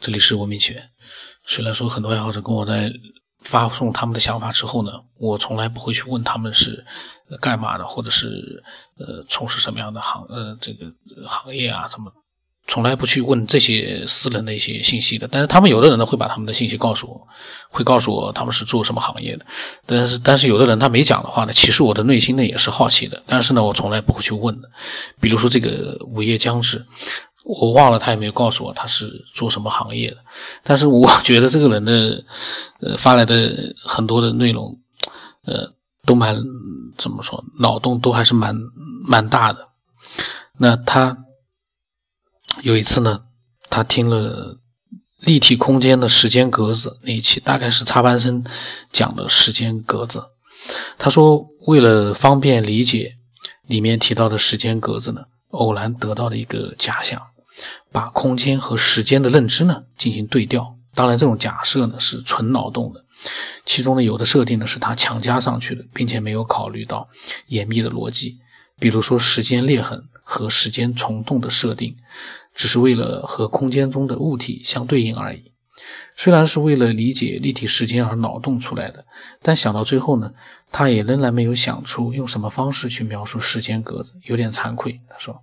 这里是文明起源。虽然说很多爱好者跟我在发送他们的想法之后呢，我从来不会去问他们是干嘛的，或者是呃从事什么样的行呃这个行业啊，什么，从来不去问这些私人的一些信息的。但是他们有的人呢会把他们的信息告诉我，会告诉我他们是做什么行业的。但是但是有的人他没讲的话呢，其实我的内心呢也是好奇的。但是呢，我从来不会去问的。比如说这个午夜将至。我忘了他也没有告诉我他是做什么行业的，但是我 觉得这个人的呃发来的很多的内容，呃都蛮怎么说，脑洞都还是蛮蛮大的。那他有一次呢，他听了立体空间的时间格子那一期，大概是插班生讲的时间格子。他说，为了方便理解里面提到的时间格子呢，偶然得到了一个假想。把空间和时间的认知呢进行对调，当然这种假设呢是纯脑洞的，其中呢有的设定呢是他强加上去的，并且没有考虑到严密的逻辑，比如说时间裂痕和时间虫洞的设定，只是为了和空间中的物体相对应而已。虽然是为了理解立体时间而脑洞出来的，但想到最后呢，他也仍然没有想出用什么方式去描述时间格子，有点惭愧。他说。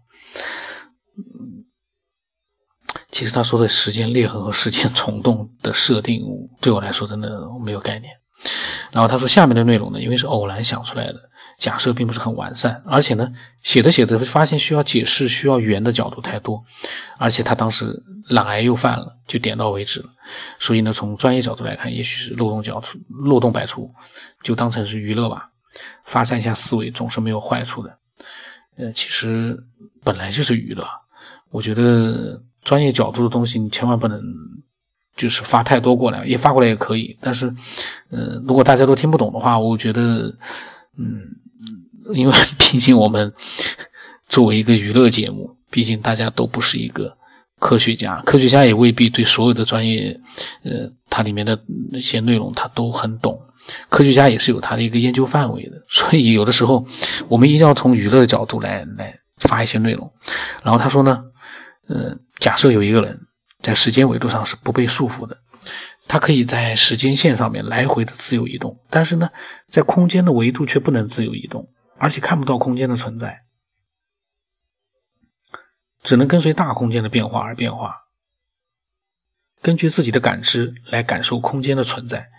其实他说的时间裂痕和时间虫洞的设定，对我来说真的没有概念。然后他说下面的内容呢，因为是偶然想出来的，假设并不是很完善，而且呢，写着写着发现需要解释、需要圆的角度太多，而且他当时懒癌又犯了，就点到为止了。所以呢，从专业角度来看，也许是漏洞角出，漏洞百出，就当成是娱乐吧，发散一下思维总是没有坏处的。呃，其实本来就是娱乐，我觉得。专业角度的东西，你千万不能就是发太多过来，也发过来也可以。但是，呃，如果大家都听不懂的话，我觉得，嗯，因为 毕竟我们作为一个娱乐节目，毕竟大家都不是一个科学家，科学家也未必对所有的专业，呃，它里面的那些内容他都很懂。科学家也是有他的一个研究范围的，所以有的时候我们一定要从娱乐的角度来来发一些内容。然后他说呢，呃。假设有一个人在时间维度上是不被束缚的，他可以在时间线上面来回的自由移动，但是呢，在空间的维度却不能自由移动，而且看不到空间的存在，只能跟随大空间的变化而变化，根据自己的感知来感受空间的存在。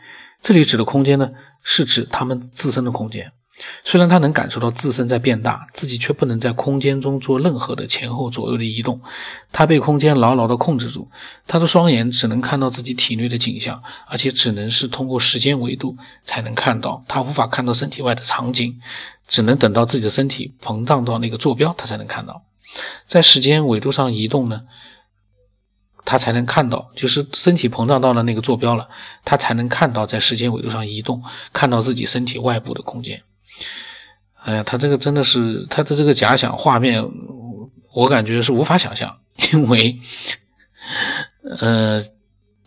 这里指的空间呢，是指他们自身的空间。虽然他能感受到自身在变大，自己却不能在空间中做任何的前后左右的移动。他被空间牢牢地控制住，他的双眼只能看到自己体内的景象，而且只能是通过时间维度才能看到。他无法看到身体外的场景，只能等到自己的身体膨胀到那个坐标，他才能看到。在时间维度上移动呢，他才能看到，就是身体膨胀到了那个坐标了，他才能看到在时间维度上移动，看到自己身体外部的空间。哎呀，他这个真的是他的这个假想画面，我感觉是无法想象，因为，呃，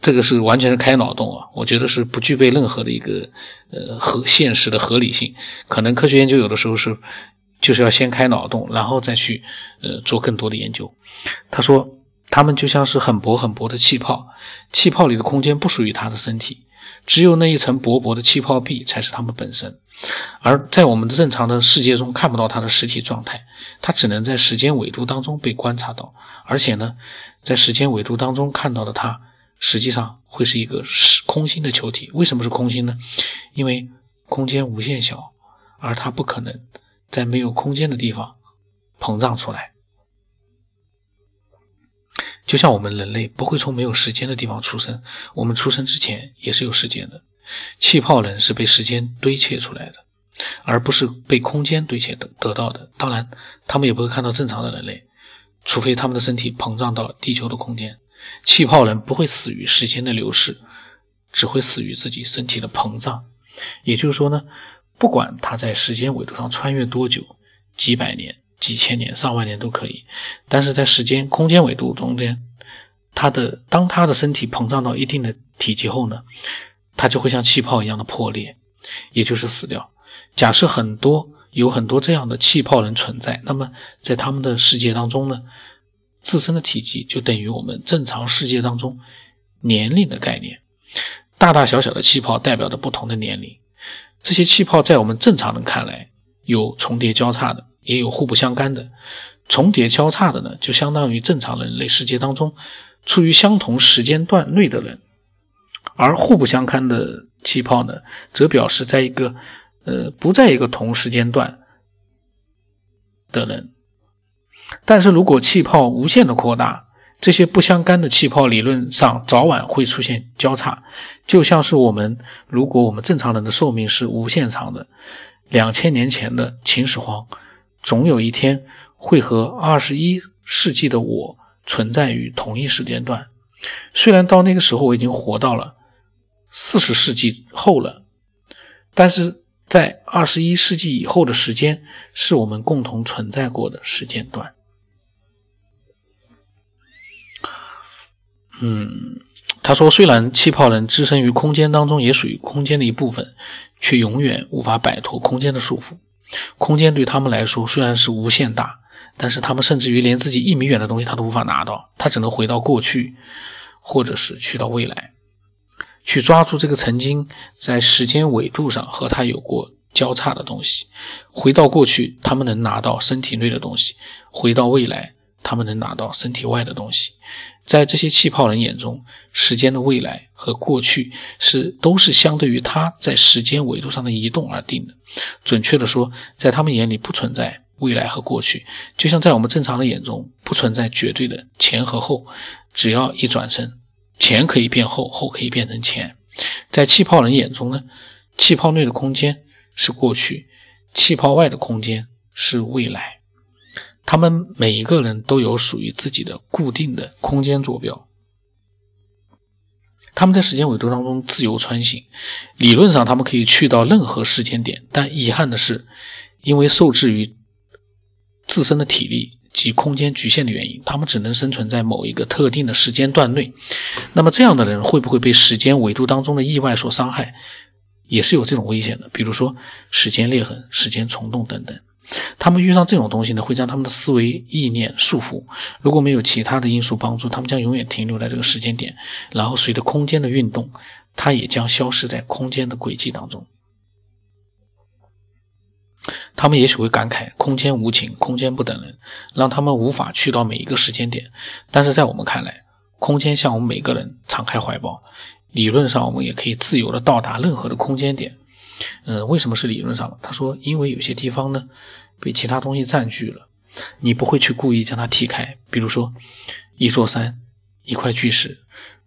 这个是完全是开脑洞啊，我觉得是不具备任何的一个呃合现实的合理性。可能科学研究有的时候是就是要先开脑洞，然后再去呃做更多的研究。他说，他们就像是很薄很薄的气泡，气泡里的空间不属于他的身体，只有那一层薄薄的气泡壁才是他们本身。而在我们的正常的世界中看不到它的实体状态，它只能在时间维度当中被观察到。而且呢，在时间维度当中看到的它，实际上会是一个是空心的球体。为什么是空心呢？因为空间无限小，而它不可能在没有空间的地方膨胀出来。就像我们人类不会从没有时间的地方出生，我们出生之前也是有时间的。气泡人是被时间堆砌出来的，而不是被空间堆砌得得到的。当然，他们也不会看到正常的人类，除非他们的身体膨胀到地球的空间。气泡人不会死于时间的流逝，只会死于自己身体的膨胀。也就是说呢，不管他在时间维度上穿越多久，几百年、几千年、上万年都可以，但是在时间空间维度中间，他的当他的身体膨胀到一定的体积后呢？它就会像气泡一样的破裂，也就是死掉。假设很多有很多这样的气泡人存在，那么在他们的世界当中呢，自身的体积就等于我们正常世界当中年龄的概念。大大小小的气泡代表着不同的年龄。这些气泡在我们正常人看来，有重叠交叉的，也有互不相干的。重叠交叉的呢，就相当于正常人类世界当中处于相同时间段内的人；而互不相干的气泡呢，则表示在一个呃不在一个同时间段的人。但是如果气泡无限的扩大，这些不相干的气泡理论上早晚会出现交叉，就像是我们如果我们正常人的寿命是无限长的，两千年前的秦始皇，总有一天会和二十一世纪的我存在于同一时间段。虽然到那个时候我已经活到了四十世纪后了，但是在二十一世纪以后的时间是我们共同存在过的时间段。嗯，他说，虽然气泡人置身于空间当中，也属于空间的一部分，却永远无法摆脱空间的束缚。空间对他们来说虽然是无限大，但是他们甚至于连自己一米远的东西他都无法拿到，他只能回到过去，或者是去到未来，去抓住这个曾经在时间纬度上和他有过交叉的东西。回到过去，他们能拿到身体内的东西；回到未来，他们能拿到身体外的东西。在这些气泡人眼中，时间的未来和过去是都是相对于他在时间维度上的移动而定的。准确的说，在他们眼里不存在未来和过去，就像在我们正常的眼中不存在绝对的前和后。只要一转身，前可以变后，后可以变成前。在气泡人眼中呢，气泡内的空间是过去，气泡外的空间是未来。他们每一个人都有属于自己的固定的空间坐标，他们在时间维度当中自由穿行，理论上他们可以去到任何时间点，但遗憾的是，因为受制于自身的体力及空间局限的原因，他们只能生存在某一个特定的时间段内。那么这样的人会不会被时间维度当中的意外所伤害？也是有这种危险的，比如说时间裂痕、时间虫洞等等。他们遇上这种东西呢，会将他们的思维意念束缚。如果没有其他的因素帮助，他们将永远停留在这个时间点，然后随着空间的运动，它也将消失在空间的轨迹当中。他们也许会感慨空间无情，空间不等人，让他们无法去到每一个时间点。但是在我们看来，空间向我们每个人敞开怀抱，理论上我们也可以自由的到达任何的空间点。嗯，为什么是理论上？他说，因为有些地方呢。被其他东西占据了，你不会去故意将它踢开。比如说，一座山、一块巨石，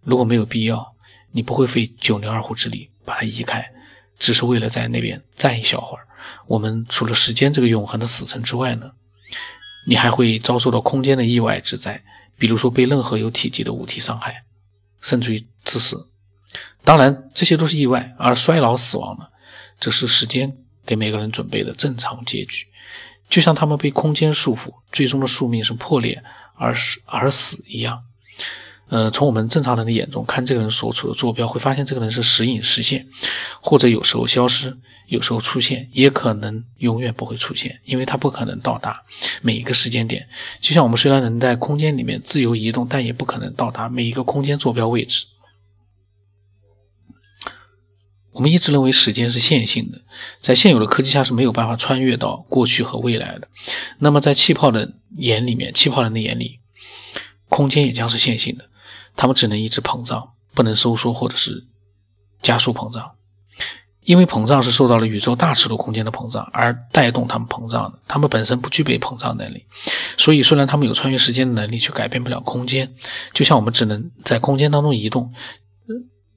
如果没有必要，你不会费九牛二虎之力把它移开，只是为了在那边站一小会儿。我们除了时间这个永恒的死城之外呢，你还会遭受到空间的意外之灾，比如说被任何有体积的物体伤害，甚至于致死。当然，这些都是意外，而衰老、死亡呢，这是时间给每个人准备的正常结局。就像他们被空间束缚，最终的宿命是破裂而死而死一样。呃，从我们正常人的眼中看，这个人所处的坐标，会发现这个人是时隐时现，或者有时候消失，有时候出现，也可能永远不会出现，因为他不可能到达每一个时间点。就像我们虽然能在空间里面自由移动，但也不可能到达每一个空间坐标位置。我们一直认为时间是线性的，在现有的科技下是没有办法穿越到过去和未来的。那么，在气泡的眼里面，气泡人的眼里，空间也将是线性的，他们只能一直膨胀，不能收缩或者是加速膨胀，因为膨胀是受到了宇宙大尺度空间的膨胀而带动他们膨胀的，他们本身不具备膨胀能力，所以虽然他们有穿越时间的能力，却改变不了空间，就像我们只能在空间当中移动，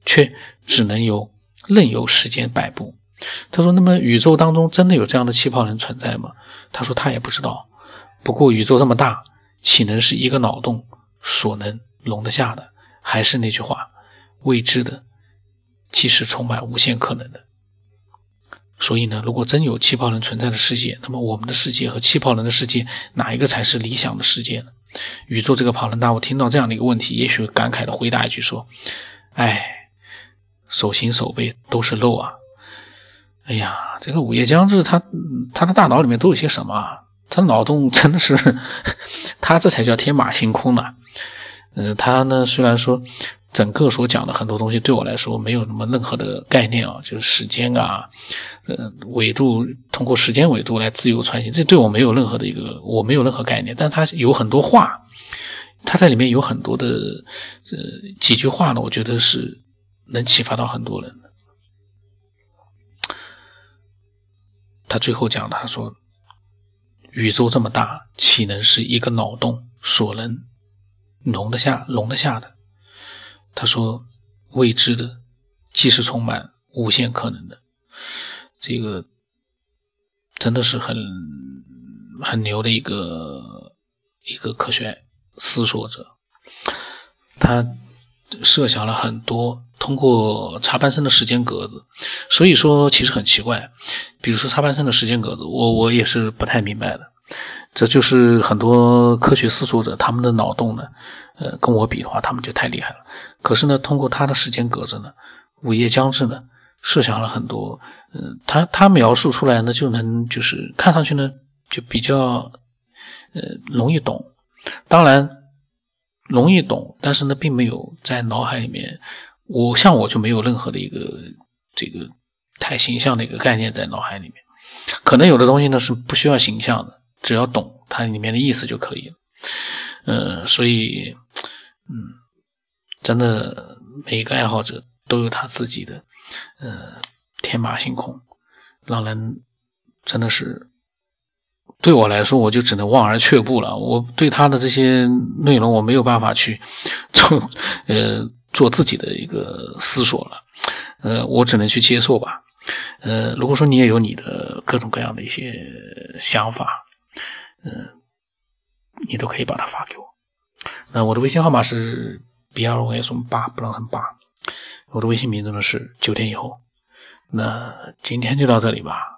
却只能有。任由时间摆布。他说：“那么宇宙当中真的有这样的气泡人存在吗？”他说：“他也不知道。不过宇宙这么大，岂能是一个脑洞所能容得下的？还是那句话，未知的其实充满无限可能的。所以呢，如果真有气泡人存在的世界，那么我们的世界和气泡人的世界，哪一个才是理想的世界呢？”宇宙这个庞然大，我听到这样的一个问题，也许感慨的回答一句说：“哎。”手心手背都是肉啊！哎呀，这个午夜将至，他他的大脑里面都有些什么？他脑洞真的是，他这才叫天马行空呢。嗯，他呢虽然说整个所讲的很多东西对我来说没有什么任何的概念啊，就是时间啊，呃，纬度通过时间纬度来自由穿行，这对我没有任何的一个，我没有任何概念。但他有很多话，他在里面有很多的呃几句话呢，我觉得是能启发到很多人。他最后讲，他说：“宇宙这么大，岂能是一个脑洞所能容得下、容得下的？”他说：“未知的，既是充满无限可能的。”这个真的是很很牛的一个一个科学思索者，他设想了很多。通过插班生的时间格子，所以说其实很奇怪。比如说插班生的时间格子，我我也是不太明白的。这就是很多科学思索者他们的脑洞呢，呃，跟我比的话，他们就太厉害了。可是呢，通过他的时间格子呢，午夜将至呢，设想了很多，嗯，他他描述出来呢，就能就是看上去呢，就比较呃容易懂。当然容易懂，但是呢，并没有在脑海里面。我像我就没有任何的一个这个太形象的一个概念在脑海里面，可能有的东西呢是不需要形象的，只要懂它里面的意思就可以了。呃，所以，嗯，真的每一个爱好者都有他自己的呃天马行空，让人真的是对我来说，我就只能望而却步了。我对他的这些内容，我没有办法去做 呃。做自己的一个思索了，呃，我只能去接受吧，呃，如果说你也有你的各种各样的一些想法，嗯，你都可以把它发给我。那我的微信号码是 b r o s 八不让很八，我的微信名字呢是九天以后。那今天就到这里吧。